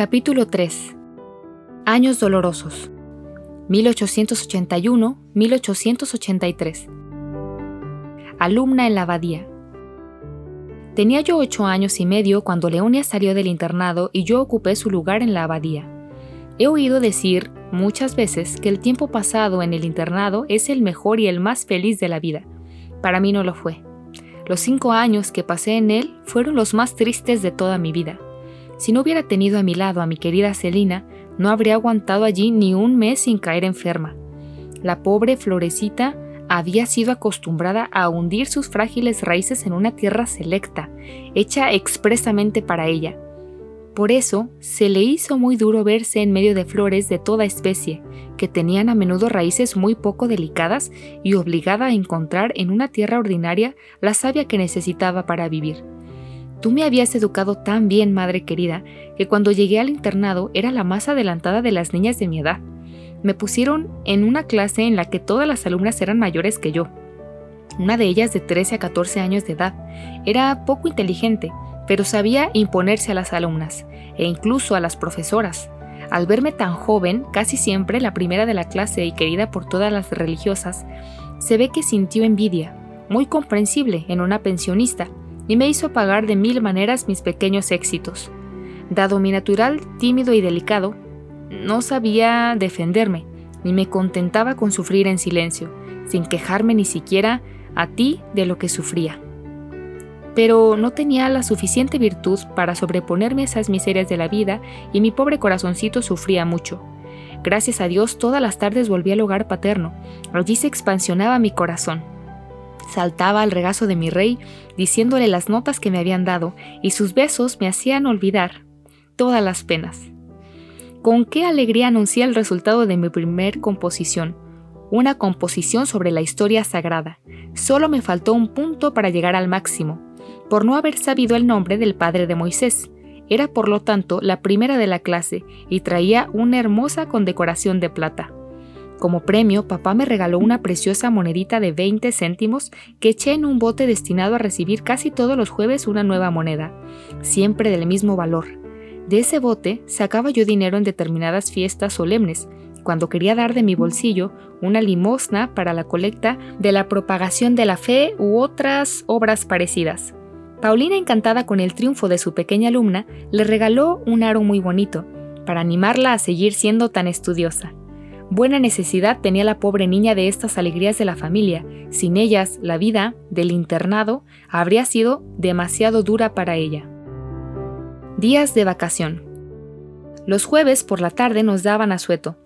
Capítulo 3 Años dolorosos 1881-1883 Alumna en la abadía Tenía yo ocho años y medio cuando Leonia salió del internado y yo ocupé su lugar en la abadía. He oído decir muchas veces que el tiempo pasado en el internado es el mejor y el más feliz de la vida. Para mí no lo fue. Los cinco años que pasé en él fueron los más tristes de toda mi vida. Si no hubiera tenido a mi lado a mi querida Celina, no habría aguantado allí ni un mes sin caer enferma. La pobre florecita había sido acostumbrada a hundir sus frágiles raíces en una tierra selecta, hecha expresamente para ella. Por eso se le hizo muy duro verse en medio de flores de toda especie, que tenían a menudo raíces muy poco delicadas y obligada a encontrar en una tierra ordinaria la savia que necesitaba para vivir. Tú me habías educado tan bien, madre querida, que cuando llegué al internado era la más adelantada de las niñas de mi edad. Me pusieron en una clase en la que todas las alumnas eran mayores que yo. Una de ellas de 13 a 14 años de edad. Era poco inteligente, pero sabía imponerse a las alumnas, e incluso a las profesoras. Al verme tan joven, casi siempre la primera de la clase y querida por todas las religiosas, se ve que sintió envidia, muy comprensible en una pensionista, y me hizo pagar de mil maneras mis pequeños éxitos. Dado mi natural tímido y delicado, no sabía defenderme, ni me contentaba con sufrir en silencio, sin quejarme ni siquiera a ti de lo que sufría. Pero no tenía la suficiente virtud para sobreponerme a esas miserias de la vida y mi pobre corazoncito sufría mucho. Gracias a Dios todas las tardes volví al hogar paterno. Allí se expansionaba mi corazón saltaba al regazo de mi rey, diciéndole las notas que me habían dado, y sus besos me hacían olvidar todas las penas. Con qué alegría anuncié el resultado de mi primer composición, una composición sobre la historia sagrada. Solo me faltó un punto para llegar al máximo, por no haber sabido el nombre del padre de Moisés. Era por lo tanto la primera de la clase y traía una hermosa condecoración de plata. Como premio, papá me regaló una preciosa monedita de 20 céntimos que eché en un bote destinado a recibir casi todos los jueves una nueva moneda, siempre del mismo valor. De ese bote sacaba yo dinero en determinadas fiestas solemnes, cuando quería dar de mi bolsillo una limosna para la colecta de la propagación de la fe u otras obras parecidas. Paulina, encantada con el triunfo de su pequeña alumna, le regaló un aro muy bonito, para animarla a seguir siendo tan estudiosa. Buena necesidad tenía la pobre niña de estas alegrías de la familia. Sin ellas, la vida del internado habría sido demasiado dura para ella. Días de vacación. Los jueves por la tarde nos daban asueto,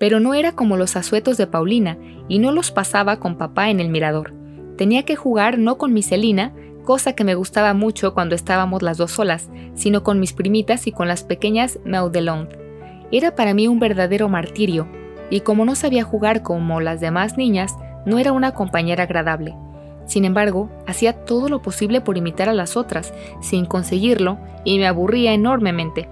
pero no era como los asuetos de Paulina y no los pasaba con papá en el mirador. Tenía que jugar no con mi Celina, cosa que me gustaba mucho cuando estábamos las dos solas, sino con mis primitas y con las pequeñas Maudelon. Era para mí un verdadero martirio, y como no sabía jugar como las demás niñas, no era una compañera agradable. Sin embargo, hacía todo lo posible por imitar a las otras, sin conseguirlo, y me aburría enormemente.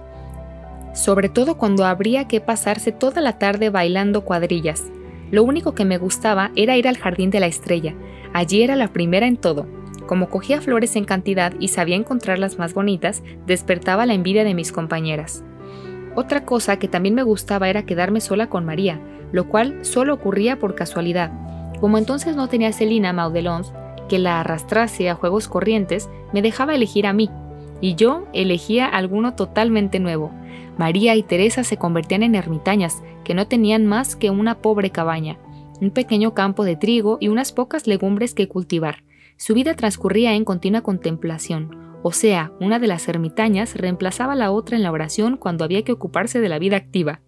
Sobre todo cuando habría que pasarse toda la tarde bailando cuadrillas. Lo único que me gustaba era ir al jardín de la estrella. Allí era la primera en todo. Como cogía flores en cantidad y sabía encontrar las más bonitas, despertaba la envidia de mis compañeras. Otra cosa que también me gustaba era quedarme sola con María, lo cual solo ocurría por casualidad. Como entonces no tenía Celina Maudelons que la arrastrase a juegos corrientes, me dejaba elegir a mí, y yo elegía alguno totalmente nuevo. María y Teresa se convertían en ermitañas, que no tenían más que una pobre cabaña, un pequeño campo de trigo y unas pocas legumbres que cultivar. Su vida transcurría en continua contemplación, o sea, una de las ermitañas reemplazaba a la otra en la oración cuando había que ocuparse de la vida activa.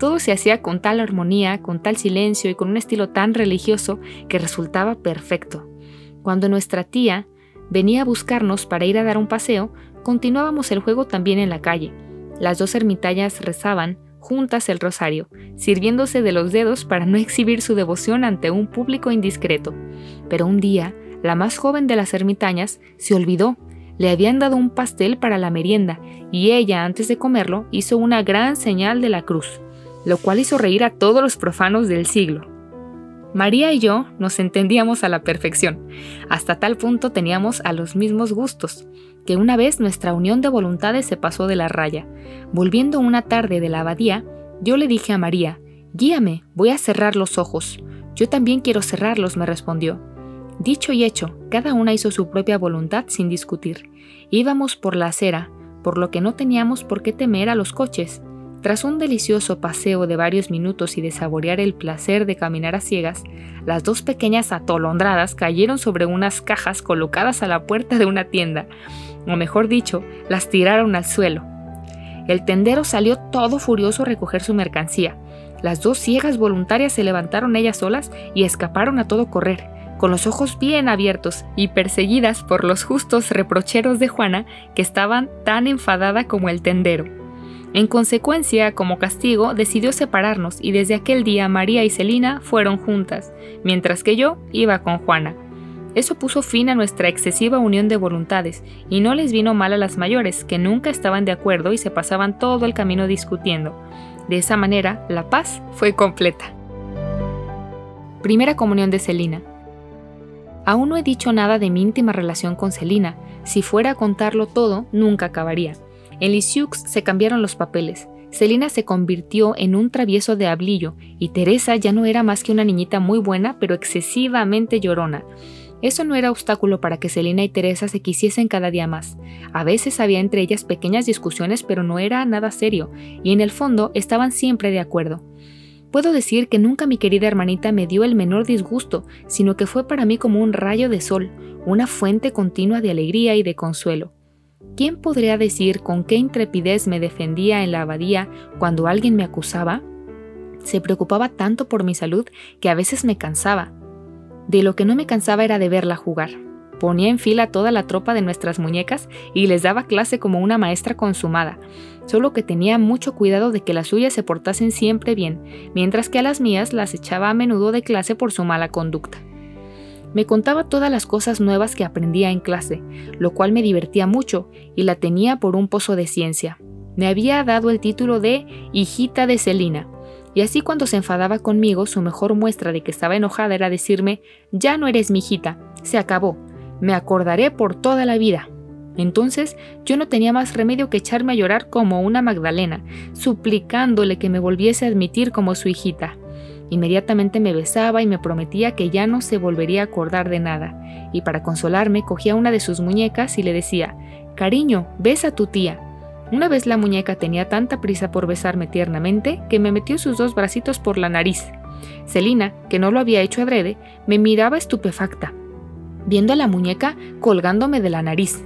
Todo se hacía con tal armonía, con tal silencio y con un estilo tan religioso que resultaba perfecto. Cuando nuestra tía venía a buscarnos para ir a dar un paseo, continuábamos el juego también en la calle. Las dos ermitañas rezaban juntas el rosario, sirviéndose de los dedos para no exhibir su devoción ante un público indiscreto. Pero un día, la más joven de las ermitañas se olvidó le habían dado un pastel para la merienda y ella, antes de comerlo, hizo una gran señal de la cruz, lo cual hizo reír a todos los profanos del siglo. María y yo nos entendíamos a la perfección. Hasta tal punto teníamos a los mismos gustos, que una vez nuestra unión de voluntades se pasó de la raya. Volviendo una tarde de la abadía, yo le dije a María, Guíame, voy a cerrar los ojos. Yo también quiero cerrarlos, me respondió. Dicho y hecho, cada una hizo su propia voluntad sin discutir. Íbamos por la acera, por lo que no teníamos por qué temer a los coches. Tras un delicioso paseo de varios minutos y de saborear el placer de caminar a ciegas, las dos pequeñas atolondradas cayeron sobre unas cajas colocadas a la puerta de una tienda, o mejor dicho, las tiraron al suelo. El tendero salió todo furioso a recoger su mercancía. Las dos ciegas voluntarias se levantaron ellas solas y escaparon a todo correr, con los ojos bien abiertos y perseguidas por los justos reprocheros de Juana, que estaban tan enfadada como el tendero. En consecuencia, como castigo, decidió separarnos y desde aquel día María y Celina fueron juntas, mientras que yo iba con Juana. Eso puso fin a nuestra excesiva unión de voluntades y no les vino mal a las mayores, que nunca estaban de acuerdo y se pasaban todo el camino discutiendo. De esa manera, la paz fue completa. Primera comunión de Celina. Aún no he dicho nada de mi íntima relación con Celina. Si fuera a contarlo todo, nunca acabaría. En Lisieux se cambiaron los papeles. Celina se convirtió en un travieso de hablillo y Teresa ya no era más que una niñita muy buena pero excesivamente llorona. Eso no era obstáculo para que Celina y Teresa se quisiesen cada día más. A veces había entre ellas pequeñas discusiones, pero no era nada serio, y en el fondo estaban siempre de acuerdo. Puedo decir que nunca mi querida hermanita me dio el menor disgusto, sino que fue para mí como un rayo de sol, una fuente continua de alegría y de consuelo. ¿Quién podría decir con qué intrepidez me defendía en la abadía cuando alguien me acusaba? Se preocupaba tanto por mi salud que a veces me cansaba. De lo que no me cansaba era de verla jugar. Ponía en fila toda la tropa de nuestras muñecas y les daba clase como una maestra consumada, solo que tenía mucho cuidado de que las suyas se portasen siempre bien, mientras que a las mías las echaba a menudo de clase por su mala conducta. Me contaba todas las cosas nuevas que aprendía en clase, lo cual me divertía mucho y la tenía por un pozo de ciencia. Me había dado el título de hijita de Celina, y así cuando se enfadaba conmigo, su mejor muestra de que estaba enojada era decirme, ya no eres mi hijita, se acabó, me acordaré por toda la vida. Entonces yo no tenía más remedio que echarme a llorar como una Magdalena, suplicándole que me volviese a admitir como su hijita. Inmediatamente me besaba y me prometía que ya no se volvería a acordar de nada, y para consolarme cogía una de sus muñecas y le decía, Cariño, besa a tu tía. Una vez la muñeca tenía tanta prisa por besarme tiernamente que me metió sus dos bracitos por la nariz. Celina, que no lo había hecho adrede, me miraba estupefacta, viendo a la muñeca colgándome de la nariz.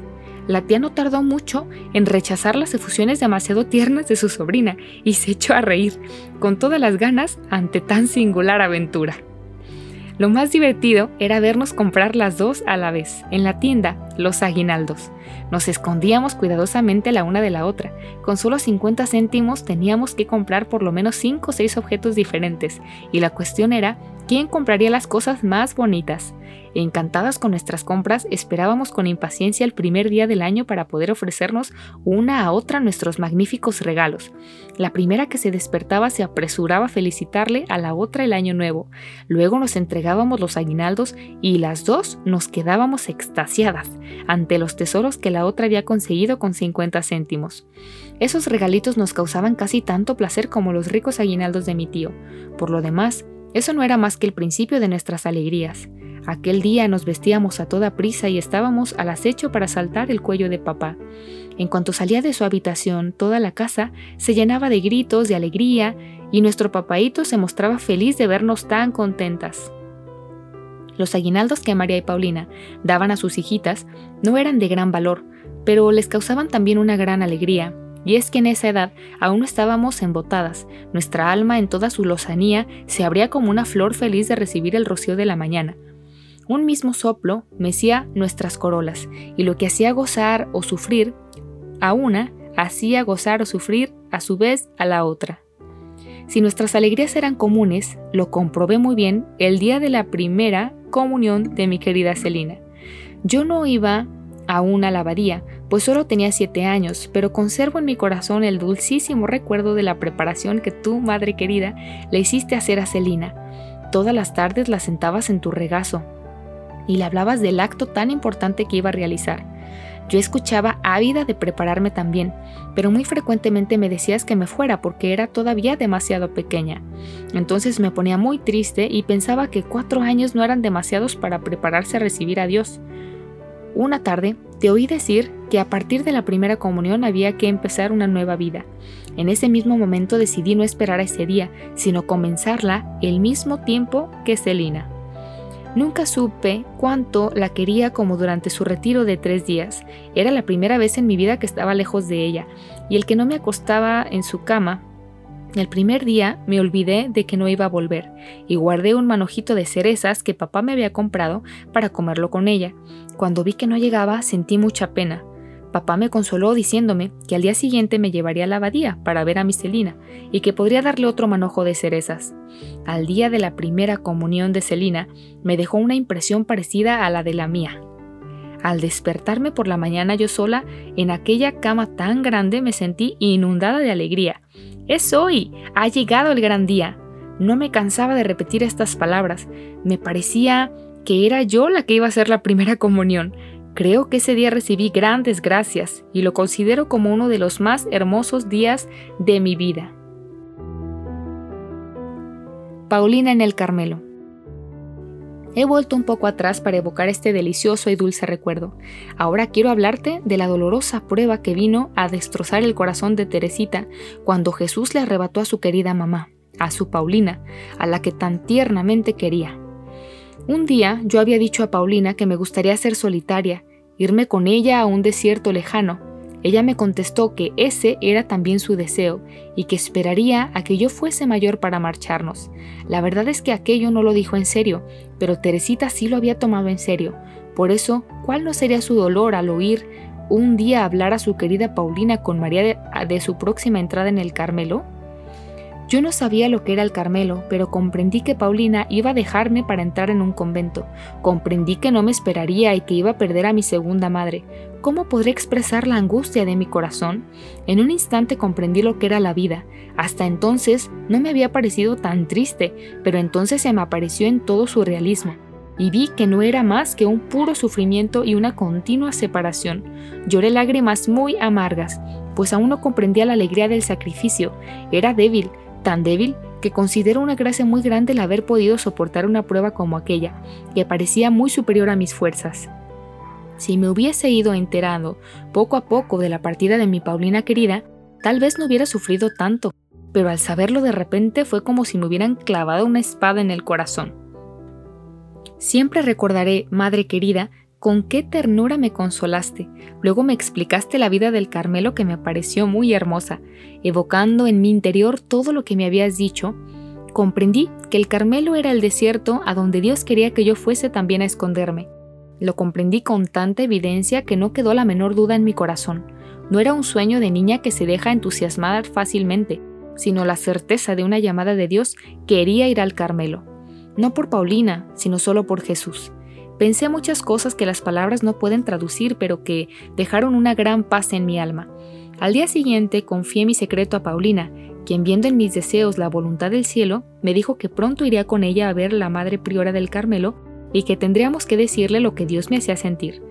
La tía no tardó mucho en rechazar las efusiones demasiado tiernas de su sobrina y se echó a reír, con todas las ganas, ante tan singular aventura. Lo más divertido era vernos comprar las dos a la vez, en la tienda, los aguinaldos. Nos escondíamos cuidadosamente la una de la otra. Con solo 50 céntimos teníamos que comprar por lo menos 5 o 6 objetos diferentes, y la cuestión era quién compraría las cosas más bonitas. Encantadas con nuestras compras, esperábamos con impaciencia el primer día del año para poder ofrecernos una a otra nuestros magníficos regalos. La primera que se despertaba se apresuraba a felicitarle a la otra el año nuevo. Luego nos entregábamos los aguinaldos y las dos nos quedábamos extasiadas ante los tesoros que la otra había conseguido con 50 céntimos. Esos regalitos nos causaban casi tanto placer como los ricos aguinaldos de mi tío. Por lo demás, eso no era más que el principio de nuestras alegrías. Aquel día nos vestíamos a toda prisa y estábamos al acecho para saltar el cuello de papá. En cuanto salía de su habitación, toda la casa se llenaba de gritos, de alegría, y nuestro papaíto se mostraba feliz de vernos tan contentas. Los aguinaldos que María y Paulina daban a sus hijitas no eran de gran valor, pero les causaban también una gran alegría, y es que en esa edad aún no estábamos embotadas, nuestra alma en toda su lozanía se abría como una flor feliz de recibir el rocío de la mañana, un mismo soplo mecía nuestras corolas, y lo que hacía gozar o sufrir a una, hacía gozar o sufrir a su vez a la otra. Si nuestras alegrías eran comunes, lo comprobé muy bien el día de la primera comunión de mi querida Celina. Yo no iba aún a la abadía, pues solo tenía siete años, pero conservo en mi corazón el dulcísimo recuerdo de la preparación que tú, madre querida, le hiciste hacer a Celina Todas las tardes la sentabas en tu regazo y le hablabas del acto tan importante que iba a realizar. Yo escuchaba ávida de prepararme también, pero muy frecuentemente me decías que me fuera porque era todavía demasiado pequeña. Entonces me ponía muy triste y pensaba que cuatro años no eran demasiados para prepararse a recibir a Dios. Una tarde te oí decir que a partir de la primera comunión había que empezar una nueva vida. En ese mismo momento decidí no esperar a ese día, sino comenzarla el mismo tiempo que Celina. Nunca supe cuánto la quería como durante su retiro de tres días. Era la primera vez en mi vida que estaba lejos de ella, y el que no me acostaba en su cama. El primer día me olvidé de que no iba a volver, y guardé un manojito de cerezas que papá me había comprado para comerlo con ella. Cuando vi que no llegaba sentí mucha pena. Papá me consoló diciéndome que al día siguiente me llevaría a la abadía para ver a mi Celina y que podría darle otro manojo de cerezas. Al día de la primera comunión de Celina me dejó una impresión parecida a la de la mía. Al despertarme por la mañana yo sola en aquella cama tan grande me sentí inundada de alegría. Es hoy, ha llegado el gran día. No me cansaba de repetir estas palabras. Me parecía que era yo la que iba a hacer la primera comunión. Creo que ese día recibí grandes gracias y lo considero como uno de los más hermosos días de mi vida. Paulina en el Carmelo. He vuelto un poco atrás para evocar este delicioso y dulce recuerdo. Ahora quiero hablarte de la dolorosa prueba que vino a destrozar el corazón de Teresita cuando Jesús le arrebató a su querida mamá, a su Paulina, a la que tan tiernamente quería. Un día yo había dicho a Paulina que me gustaría ser solitaria, irme con ella a un desierto lejano. Ella me contestó que ese era también su deseo y que esperaría a que yo fuese mayor para marcharnos. La verdad es que aquello no lo dijo en serio, pero Teresita sí lo había tomado en serio. Por eso, ¿cuál no sería su dolor al oír un día hablar a su querida Paulina con María de, de su próxima entrada en el Carmelo? Yo no sabía lo que era el Carmelo, pero comprendí que Paulina iba a dejarme para entrar en un convento. Comprendí que no me esperaría y que iba a perder a mi segunda madre. ¿Cómo podré expresar la angustia de mi corazón? En un instante comprendí lo que era la vida. Hasta entonces no me había parecido tan triste, pero entonces se me apareció en todo su realismo y vi que no era más que un puro sufrimiento y una continua separación. Lloré lágrimas muy amargas, pues aún no comprendía la alegría del sacrificio. Era débil, tan débil que considero una gracia muy grande el haber podido soportar una prueba como aquella, que parecía muy superior a mis fuerzas. Si me hubiese ido enterando poco a poco de la partida de mi Paulina querida, tal vez no hubiera sufrido tanto, pero al saberlo de repente fue como si me hubieran clavado una espada en el corazón. Siempre recordaré, madre querida, con qué ternura me consolaste. Luego me explicaste la vida del Carmelo que me pareció muy hermosa, evocando en mi interior todo lo que me habías dicho. Comprendí que el Carmelo era el desierto a donde Dios quería que yo fuese también a esconderme. Lo comprendí con tanta evidencia que no quedó la menor duda en mi corazón. No era un sueño de niña que se deja entusiasmar fácilmente, sino la certeza de una llamada de Dios quería ir al Carmelo. No por Paulina, sino solo por Jesús. Pensé muchas cosas que las palabras no pueden traducir, pero que dejaron una gran paz en mi alma. Al día siguiente confié mi secreto a Paulina, quien viendo en mis deseos la voluntad del cielo, me dijo que pronto iría con ella a ver la madre priora del Carmelo y que tendríamos que decirle lo que Dios me hacía sentir.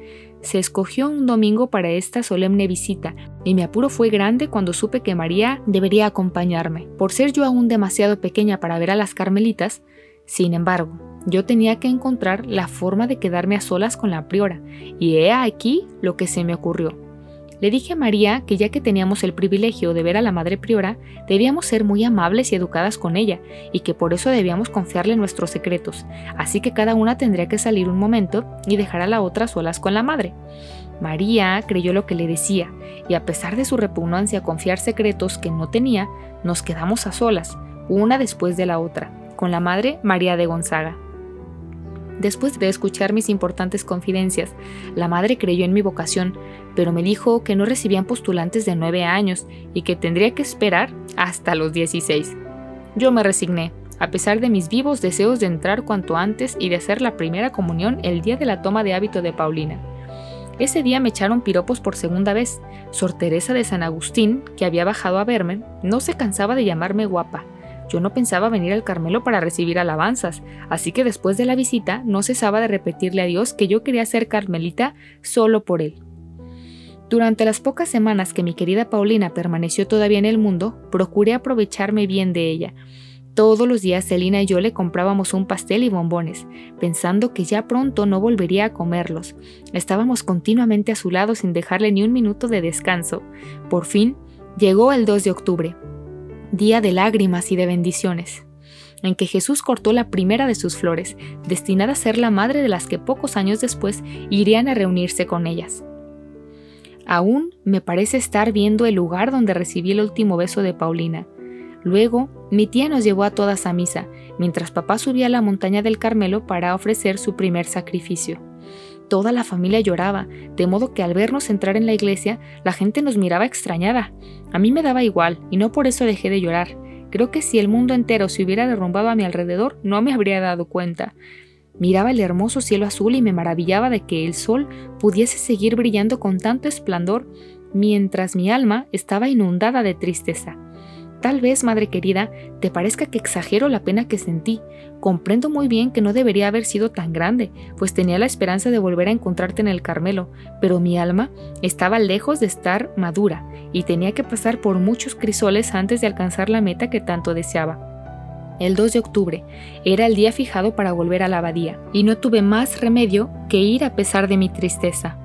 Se escogió un domingo para esta solemne visita, y mi apuro fue grande cuando supe que María debería acompañarme. Por ser yo aún demasiado pequeña para ver a las carmelitas, sin embargo, yo tenía que encontrar la forma de quedarme a solas con la priora, y he aquí lo que se me ocurrió. Le dije a María que ya que teníamos el privilegio de ver a la madre priora, debíamos ser muy amables y educadas con ella, y que por eso debíamos confiarle nuestros secretos, así que cada una tendría que salir un momento y dejar a la otra solas con la madre. María creyó lo que le decía, y a pesar de su repugnancia a confiar secretos que no tenía, nos quedamos a solas, una después de la otra con la madre María de Gonzaga. Después de escuchar mis importantes confidencias, la madre creyó en mi vocación, pero me dijo que no recibían postulantes de nueve años y que tendría que esperar hasta los 16. Yo me resigné, a pesar de mis vivos deseos de entrar cuanto antes y de hacer la primera comunión el día de la toma de hábito de Paulina. Ese día me echaron piropos por segunda vez. Sor Teresa de San Agustín, que había bajado a verme, no se cansaba de llamarme guapa, Yo no pensaba venir al Carmelo para recibir alabanzas, así que después de la visita no cesaba de repetirle a Dios que yo quería ser carmelita solo por él. Durante las pocas semanas que mi querida Paulina permaneció todavía en el mundo, procuré aprovecharme bien de ella. Todos los días Celina y yo le comprábamos un pastel y bombones, pensando que ya pronto no volvería a comerlos. Estábamos continuamente a su lado sin dejarle ni un minuto de descanso. Por fin, llegó el 2 de octubre, día de lágrimas y de bendiciones, en que Jesús cortó la primera de sus flores, destinada a ser la madre de las que pocos años después irían a reunirse con ellas. Aún me parece estar viendo el lugar donde recibí el último beso de Paulina. Luego, mi tía nos llevó a todas a misa, mientras papá subía a la montaña del Carmelo para ofrecer su primer sacrificio. Toda la familia lloraba, de modo que al vernos entrar en la iglesia, la gente nos miraba extrañada. A mí me daba igual, y no por eso dejé de llorar. Creo que si el mundo entero se hubiera derrumbado a mi alrededor, no me habría dado cuenta. Miraba el hermoso cielo azul y me maravillaba de que el sol pudiese seguir brillando con tanto esplendor mientras mi alma estaba inundada de tristeza. Tal vez, madre querida, te parezca que exagero la pena que sentí. Comprendo muy bien que no debería haber sido tan grande, pues tenía la esperanza de volver a encontrarte en el Carmelo, pero mi alma estaba lejos de estar madura y tenía que pasar por muchos crisoles antes de alcanzar la meta que tanto deseaba el 2 de octubre. Era el día fijado para volver a la abadía, y no tuve más remedio que ir a pesar de mi tristeza.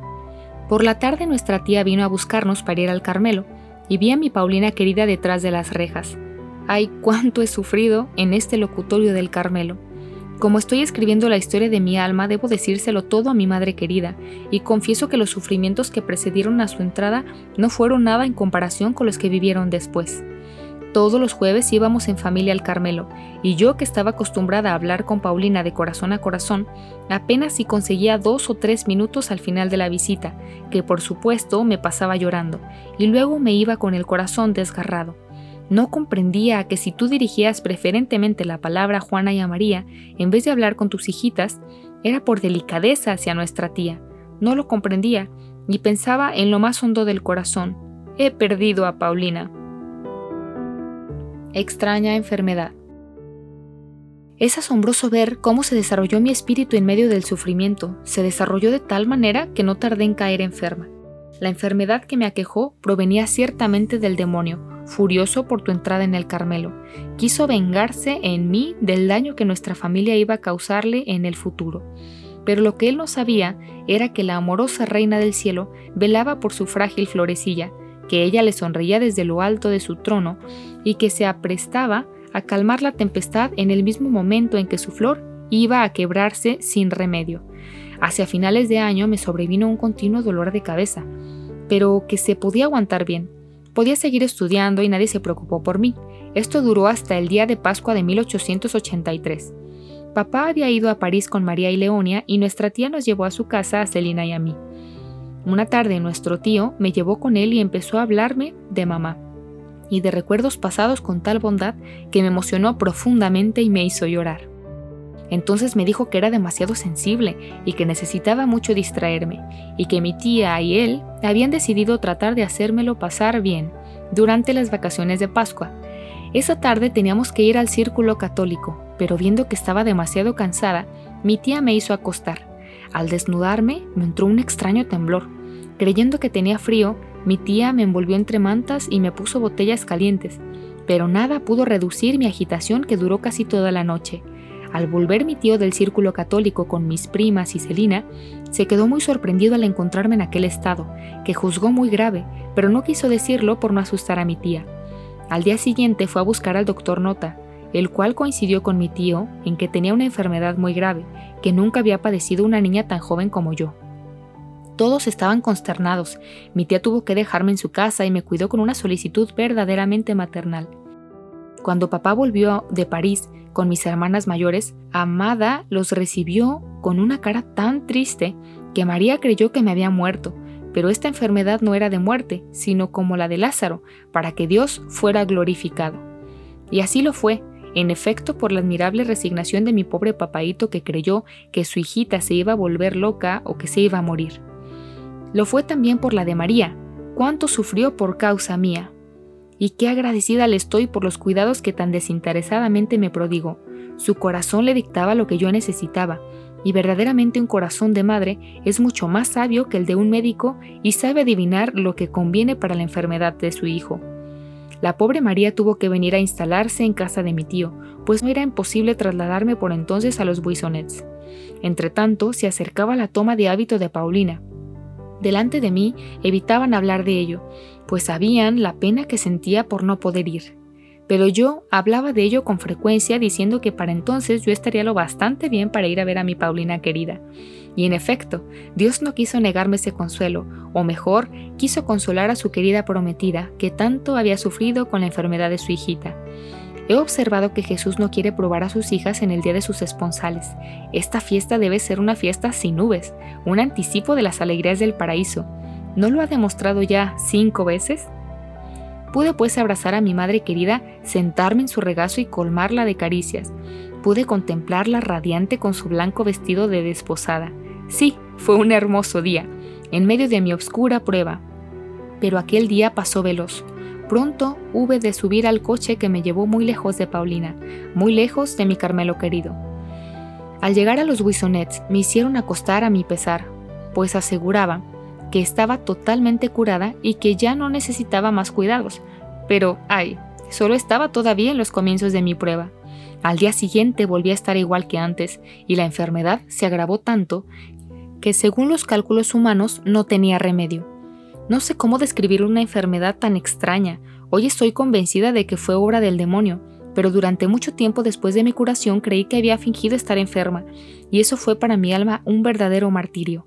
Por la tarde nuestra tía vino a buscarnos para ir al Carmelo, y vi a mi Paulina querida detrás de las rejas. Ay, cuánto he sufrido en este locutorio del Carmelo. Como estoy escribiendo la historia de mi alma, debo decírselo todo a mi madre querida, y confieso que los sufrimientos que precedieron a su entrada no fueron nada en comparación con los que vivieron después. Todos los jueves íbamos en familia al Carmelo, y yo que estaba acostumbrada a hablar con Paulina de corazón a corazón, apenas si conseguía dos o tres minutos al final de la visita, que por supuesto me pasaba llorando, y luego me iba con el corazón desgarrado. No comprendía que si tú dirigías preferentemente la palabra a Juana y a María, en vez de hablar con tus hijitas, era por delicadeza hacia nuestra tía. No lo comprendía, y pensaba en lo más hondo del corazón. He perdido a Paulina extraña enfermedad. Es asombroso ver cómo se desarrolló mi espíritu en medio del sufrimiento. Se desarrolló de tal manera que no tardé en caer enferma. La enfermedad que me aquejó provenía ciertamente del demonio, furioso por tu entrada en el Carmelo. Quiso vengarse en mí del daño que nuestra familia iba a causarle en el futuro. Pero lo que él no sabía era que la amorosa reina del cielo velaba por su frágil florecilla, que ella le sonreía desde lo alto de su trono y que se aprestaba a calmar la tempestad en el mismo momento en que su flor iba a quebrarse sin remedio. Hacia finales de año me sobrevino un continuo dolor de cabeza, pero que se podía aguantar bien. Podía seguir estudiando y nadie se preocupó por mí. Esto duró hasta el día de Pascua de 1883. Papá había ido a París con María y Leonia y nuestra tía nos llevó a su casa a Celina y a mí. Una tarde nuestro tío me llevó con él y empezó a hablarme de mamá y de recuerdos pasados con tal bondad que me emocionó profundamente y me hizo llorar. Entonces me dijo que era demasiado sensible y que necesitaba mucho distraerme, y que mi tía y él habían decidido tratar de hacérmelo pasar bien durante las vacaciones de Pascua. Esa tarde teníamos que ir al círculo católico, pero viendo que estaba demasiado cansada, mi tía me hizo acostar. Al desnudarme me entró un extraño temblor. Creyendo que tenía frío, mi tía me envolvió entre mantas y me puso botellas calientes, pero nada pudo reducir mi agitación que duró casi toda la noche. Al volver mi tío del círculo católico con mis primas y Celina, se quedó muy sorprendido al encontrarme en aquel estado, que juzgó muy grave, pero no quiso decirlo por no asustar a mi tía. Al día siguiente fue a buscar al doctor Nota, el cual coincidió con mi tío en que tenía una enfermedad muy grave, que nunca había padecido una niña tan joven como yo. Todos estaban consternados. Mi tía tuvo que dejarme en su casa y me cuidó con una solicitud verdaderamente maternal. Cuando papá volvió de París con mis hermanas mayores, Amada los recibió con una cara tan triste que María creyó que me había muerto, pero esta enfermedad no era de muerte, sino como la de Lázaro, para que Dios fuera glorificado. Y así lo fue, en efecto, por la admirable resignación de mi pobre papaíto que creyó que su hijita se iba a volver loca o que se iba a morir. Lo fue también por la de María, cuánto sufrió por causa mía. y qué agradecida le estoy por los cuidados que tan desinteresadamente me prodigó. Su corazón le dictaba lo que yo necesitaba, y verdaderamente un corazón de madre es mucho más sabio que el de un médico y sabe adivinar lo que conviene para la enfermedad de su hijo. La pobre María tuvo que venir a instalarse en casa de mi tío, pues no era imposible trasladarme por entonces a los Buissonets. Entretanto, se acercaba la toma de hábito de Paulina. Delante de mí evitaban hablar de ello, pues sabían la pena que sentía por no poder ir pero yo hablaba de ello con frecuencia diciendo que para entonces yo estaría lo bastante bien para ir a ver a mi Paulina querida. Y en efecto, Dios no quiso negarme ese consuelo, o mejor, quiso consolar a su querida prometida, que tanto había sufrido con la enfermedad de su hijita. He observado que Jesús no quiere probar a sus hijas en el día de sus esponsales. Esta fiesta debe ser una fiesta sin nubes, un anticipo de las alegrías del paraíso. ¿No lo ha demostrado ya cinco veces? Pude pues abrazar a mi madre querida, sentarme en su regazo y colmarla de caricias. Pude contemplarla radiante con su blanco vestido de desposada. Sí, fue un hermoso día, en medio de mi oscura prueba. Pero aquel día pasó veloz. Pronto hube de subir al coche que me llevó muy lejos de Paulina, muy lejos de mi Carmelo querido. Al llegar a los Buissonets me hicieron acostar a mi pesar, pues aseguraba que estaba totalmente curada y que ya no necesitaba más cuidados. Pero, ay, solo estaba todavía en los comienzos de mi prueba. Al día siguiente volví a estar igual que antes y la enfermedad se agravó tanto que según los cálculos humanos no tenía remedio. No sé cómo describir una enfermedad tan extraña. Hoy estoy convencida de que fue obra del demonio, pero durante mucho tiempo después de mi curación creí que había fingido estar enferma, y eso fue para mi alma un verdadero martirio.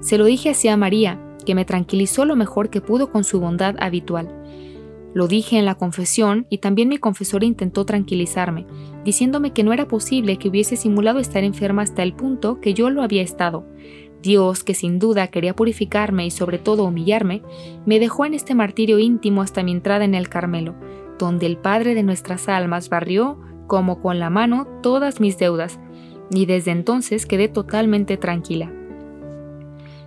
Se lo dije así a María, que me tranquilizó lo mejor que pudo con su bondad habitual. Lo dije en la confesión y también mi confesor intentó tranquilizarme, diciéndome que no era posible que hubiese simulado estar enferma hasta el punto que yo lo había estado. Dios, que sin duda quería purificarme y sobre todo humillarme, me dejó en este martirio íntimo hasta mi entrada en el Carmelo, donde el Padre de nuestras almas barrió como con la mano todas mis deudas, y desde entonces quedé totalmente tranquila.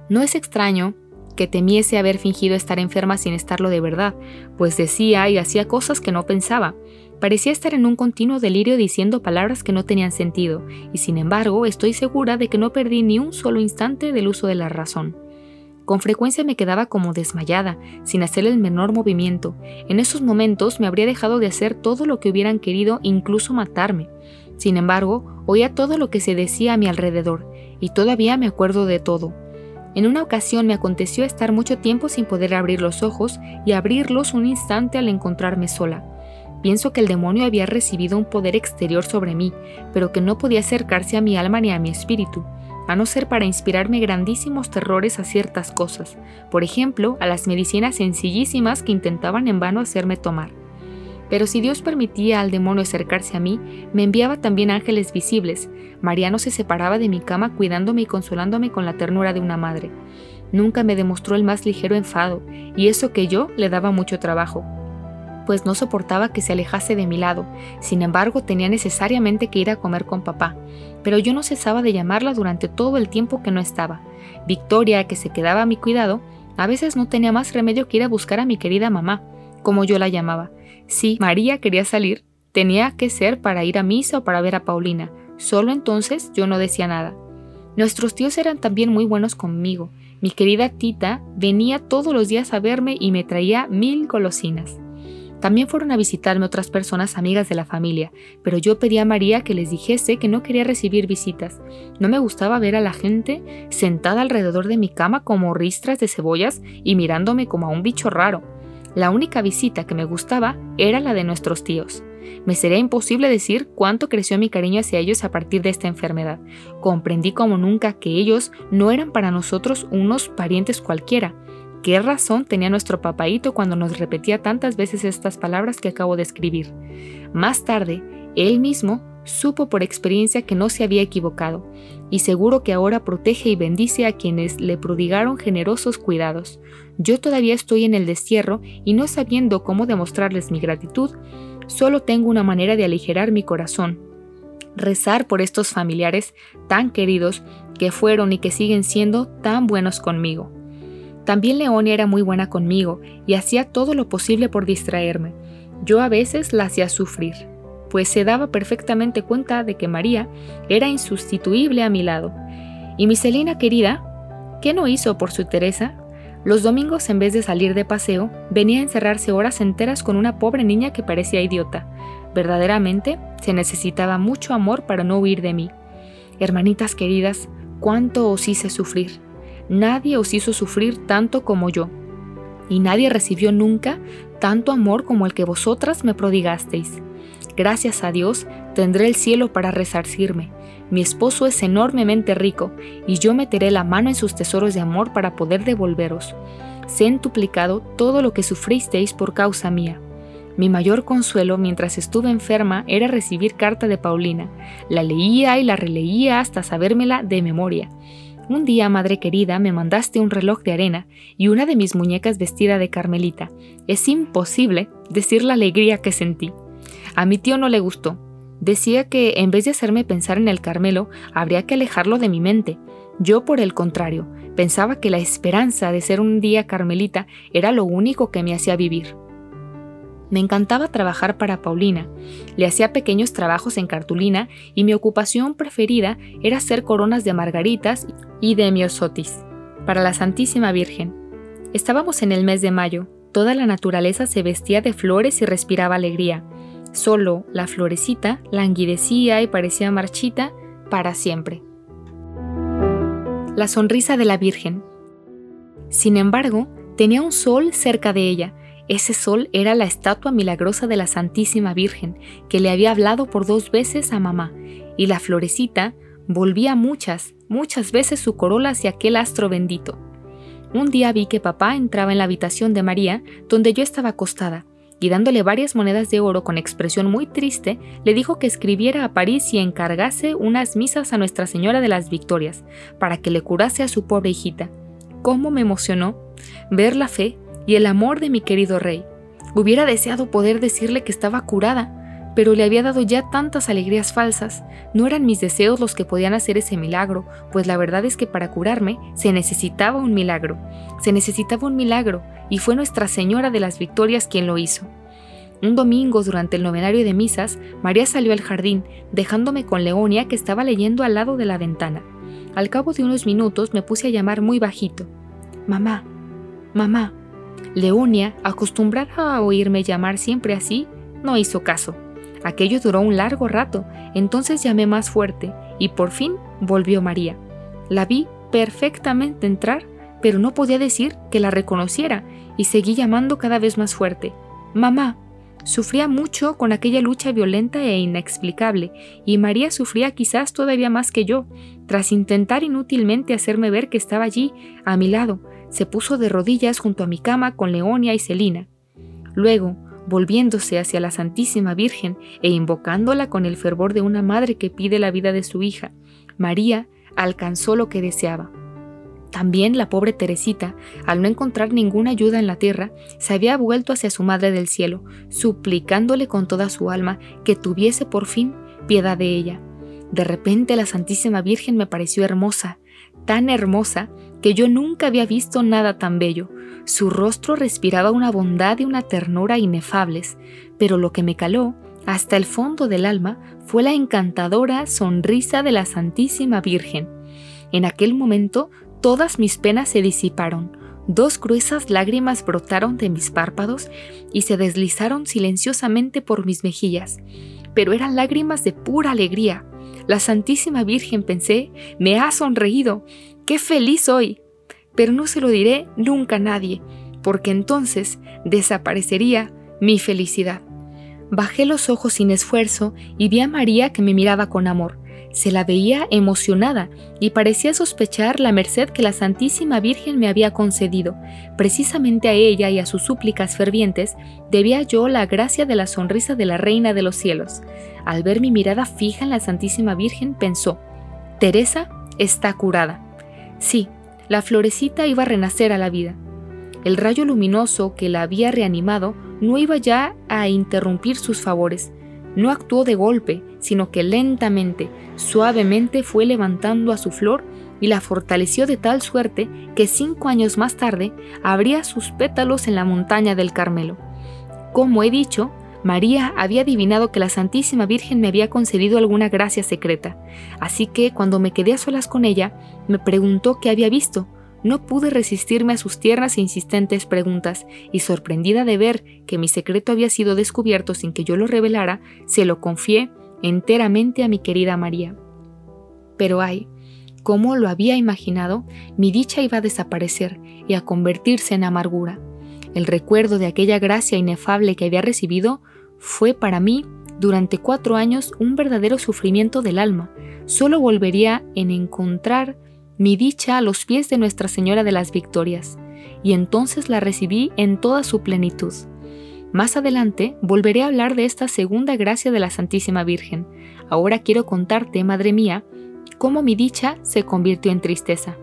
No es extraño que temiese haber fingido estar enferma sin estarlo de verdad, pues decía y hacía cosas que no pensaba. Parecía estar en un continuo delirio diciendo palabras que no tenían sentido, y sin embargo estoy segura de que no perdí ni un solo instante del uso de la razón. Con frecuencia me quedaba como desmayada, sin hacer el menor movimiento. En esos momentos me habría dejado de hacer todo lo que hubieran querido, incluso matarme. Sin embargo, oía todo lo que se decía a mi alrededor, y todavía me acuerdo de todo. En una ocasión me aconteció estar mucho tiempo sin poder abrir los ojos y abrirlos un instante al encontrarme sola. Pienso que el demonio había recibido un poder exterior sobre mí, pero que no podía acercarse a mi alma ni a mi espíritu, a no ser para inspirarme grandísimos terrores a ciertas cosas, por ejemplo, a las medicinas sencillísimas que intentaban en vano hacerme tomar. Pero si Dios permitía al demonio acercarse a mí, me enviaba también ángeles visibles. Mariano se separaba de mi cama cuidándome y consolándome con la ternura de una madre. Nunca me demostró el más ligero enfado, y eso que yo le daba mucho trabajo, pues no soportaba que se alejase de mi lado. Sin embargo, tenía necesariamente que ir a comer con papá, pero yo no cesaba de llamarla durante todo el tiempo que no estaba. Victoria, que se quedaba a mi cuidado, a veces no tenía más remedio que ir a buscar a mi querida mamá, como yo la llamaba, si María quería salir, tenía que ser para ir a misa o para ver a Paulina. Solo entonces yo no decía nada. Nuestros tíos eran también muy buenos conmigo. Mi querida Tita venía todos los días a verme y me traía mil golosinas. También fueron a visitarme otras personas amigas de la familia, pero yo pedí a María que les dijese que no quería recibir visitas. No me gustaba ver a la gente sentada alrededor de mi cama como ristras de cebollas y mirándome como a un bicho raro. La única visita que me gustaba era la de nuestros tíos. Me sería imposible decir cuánto creció mi cariño hacia ellos a partir de esta enfermedad. Comprendí como nunca que ellos no eran para nosotros unos parientes cualquiera. ¿Qué razón tenía nuestro papaito cuando nos repetía tantas veces estas palabras que acabo de escribir? Más tarde, él mismo supo por experiencia que no se había equivocado, y seguro que ahora protege y bendice a quienes le prodigaron generosos cuidados. Yo todavía estoy en el destierro y no sabiendo cómo demostrarles mi gratitud, solo tengo una manera de aligerar mi corazón. Rezar por estos familiares tan queridos que fueron y que siguen siendo tan buenos conmigo. También Leonia era muy buena conmigo y hacía todo lo posible por distraerme Yo a veces la hacía sufrir, pues se daba perfectamente cuenta de que María era insustituible a mi lado. Y mi Celina querida, ¿qué no hizo por su Teresa? Los domingos, en vez de salir de paseo, venía a encerrarse horas enteras con una pobre niña que parecía idiota. Verdaderamente, se necesitaba mucho amor para no huir de mí. Hermanitas queridas, cuánto os hice sufrir. Nadie os hizo sufrir tanto como yo. Y nadie recibió nunca tanto amor como el que vosotras me prodigasteis. Gracias a Dios tendré el cielo para resarcirme. Mi esposo es enormemente rico, y yo meteré la mano en sus tesoros de amor para poder devolveros. Centuplicado todo lo que sufristeis por causa mía. Mi mayor consuelo mientras estuve enferma era recibir carta de Paulina. La leía y la releía hasta sabérmela de memoria. Un día, madre querida, me mandaste un reloj de arena y una de mis muñecas vestida de carmelita. Es imposible decir la alegría que sentí. A mi tío no le gustó. Decía que en vez de hacerme pensar en el Carmelo, habría que alejarlo de mi mente. Yo, por el contrario, pensaba que la esperanza de ser un día carmelita era lo único que me hacía vivir. Me encantaba trabajar para Paulina. Le hacía pequeños trabajos en cartulina y mi ocupación preferida era hacer coronas de margaritas y de miosotis para la Santísima Virgen. Estábamos en el mes de mayo. Toda la naturaleza se vestía de flores y respiraba alegría. Solo la florecita languidecía y parecía marchita para siempre. La sonrisa de la Virgen. Sin embargo, tenía un sol cerca de ella, ese sol era la estatua milagrosa de la Santísima Virgen, que le había hablado por dos veces a mamá, y la florecita volvía muchas, muchas veces su corola hacia aquel astro bendito. Un día vi que papá entraba en la habitación de María, donde yo estaba acostada, y dándole varias monedas de oro con expresión muy triste, le dijo que escribiera a París y encargase unas misas a Nuestra Señora de las Victorias, para que le curase a su pobre hijita. ¿Cómo me emocionó ver la fe y el amor de mi querido rey. Hubiera deseado poder decirle que estaba curada, pero le había dado ya tantas alegrías falsas. No eran mis deseos los que podían hacer ese milagro, pues la verdad es que para curarme se necesitaba un milagro. Se necesitaba un milagro, y fue Nuestra Señora de las Victorias quien lo hizo. Un domingo, durante el novenario de misas, María salió al jardín, dejándome con Leonia que estaba leyendo al lado de la ventana. Al cabo de unos minutos me puse a llamar muy bajito. Mamá, mamá. Leonia, acostumbrada a oírme llamar siempre así, no hizo caso. Aquello duró un largo rato, entonces llamé más fuerte y por fin volvió María. La vi perfectamente entrar, pero no podía decir que la reconociera y seguí llamando cada vez más fuerte. Mamá. Sufría mucho con aquella lucha violenta e inexplicable, y María sufría quizás todavía más que yo, tras intentar inútilmente hacerme ver que estaba allí, a mi lado, se puso de rodillas junto a mi cama con Leonia y Celina. Luego, volviéndose hacia la Santísima Virgen e invocándola con el fervor de una madre que pide la vida de su hija, María alcanzó lo que deseaba. También la pobre Teresita, al no encontrar ninguna ayuda en la tierra, se había vuelto hacia su Madre del Cielo, suplicándole con toda su alma que tuviese por fin piedad de ella. De repente la Santísima Virgen me pareció hermosa, tan hermosa que yo nunca había visto nada tan bello. Su rostro respiraba una bondad y una ternura inefables, pero lo que me caló hasta el fondo del alma fue la encantadora sonrisa de la Santísima Virgen. En aquel momento todas mis penas se disiparon, dos gruesas lágrimas brotaron de mis párpados y se deslizaron silenciosamente por mis mejillas, pero eran lágrimas de pura alegría. La Santísima Virgen, pensé, me ha sonreído, qué feliz soy. Pero no se lo diré nunca a nadie, porque entonces desaparecería mi felicidad. Bajé los ojos sin esfuerzo y vi a María que me miraba con amor. Se la veía emocionada y parecía sospechar la merced que la Santísima Virgen me había concedido. Precisamente a ella y a sus súplicas fervientes debía yo la gracia de la sonrisa de la Reina de los cielos. Al ver mi mirada fija en la Santísima Virgen, pensó, Teresa está curada. Sí, la florecita iba a renacer a la vida. El rayo luminoso que la había reanimado no iba ya a interrumpir sus favores. No actuó de golpe, sino que lentamente, suavemente fue levantando a su flor y la fortaleció de tal suerte que cinco años más tarde abría sus pétalos en la montaña del Carmelo. Como he dicho, María había adivinado que la Santísima Virgen me había concedido alguna gracia secreta, así que cuando me quedé a solas con ella, me preguntó qué había visto. No pude resistirme a sus tiernas e insistentes preguntas, y sorprendida de ver que mi secreto había sido descubierto sin que yo lo revelara, se lo confié enteramente a mi querida María. Pero ay, como lo había imaginado, mi dicha iba a desaparecer y a convertirse en amargura. El recuerdo de aquella gracia inefable que había recibido fue para mí durante cuatro años un verdadero sufrimiento del alma. Solo volvería en encontrar mi dicha a los pies de Nuestra Señora de las Victorias, y entonces la recibí en toda su plenitud. Más adelante volveré a hablar de esta segunda gracia de la Santísima Virgen. Ahora quiero contarte, Madre mía, cómo mi dicha se convirtió en tristeza.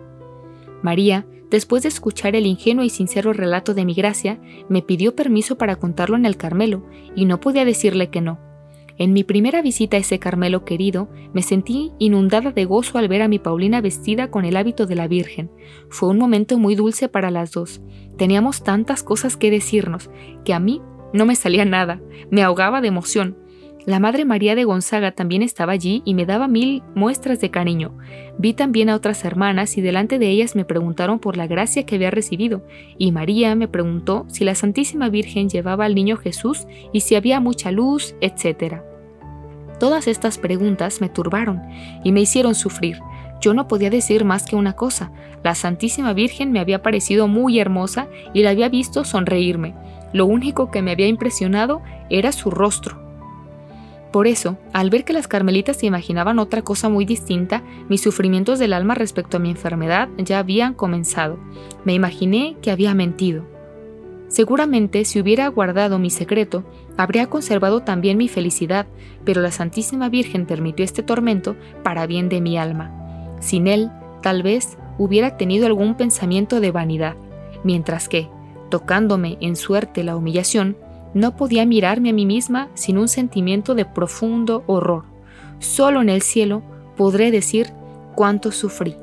María, después de escuchar el ingenuo y sincero relato de mi gracia, me pidió permiso para contarlo en el Carmelo, y no podía decirle que no. En mi primera visita a ese Carmelo querido, me sentí inundada de gozo al ver a mi Paulina vestida con el hábito de la Virgen. Fue un momento muy dulce para las dos. Teníamos tantas cosas que decirnos, que a mí no me salía nada, me ahogaba de emoción. La Madre María de Gonzaga también estaba allí y me daba mil muestras de cariño. Vi también a otras hermanas y delante de ellas me preguntaron por la gracia que había recibido, y María me preguntó si la Santísima Virgen llevaba al niño Jesús y si había mucha luz, etc. Todas estas preguntas me turbaron y me hicieron sufrir. Yo no podía decir más que una cosa. La Santísima Virgen me había parecido muy hermosa y la había visto sonreírme. Lo único que me había impresionado era su rostro, por eso, al ver que las carmelitas se imaginaban otra cosa muy distinta, mis sufrimientos del alma respecto a mi enfermedad ya habían comenzado. Me imaginé que había mentido. Seguramente si hubiera guardado mi secreto, habría conservado también mi felicidad, pero la Santísima Virgen permitió este tormento para bien de mi alma. Sin él, tal vez hubiera tenido algún pensamiento de vanidad, mientras que, tocándome en suerte la humillación, no podía mirarme a mí misma sin un sentimiento de profundo horror. Solo en el cielo podré decir cuánto sufrí.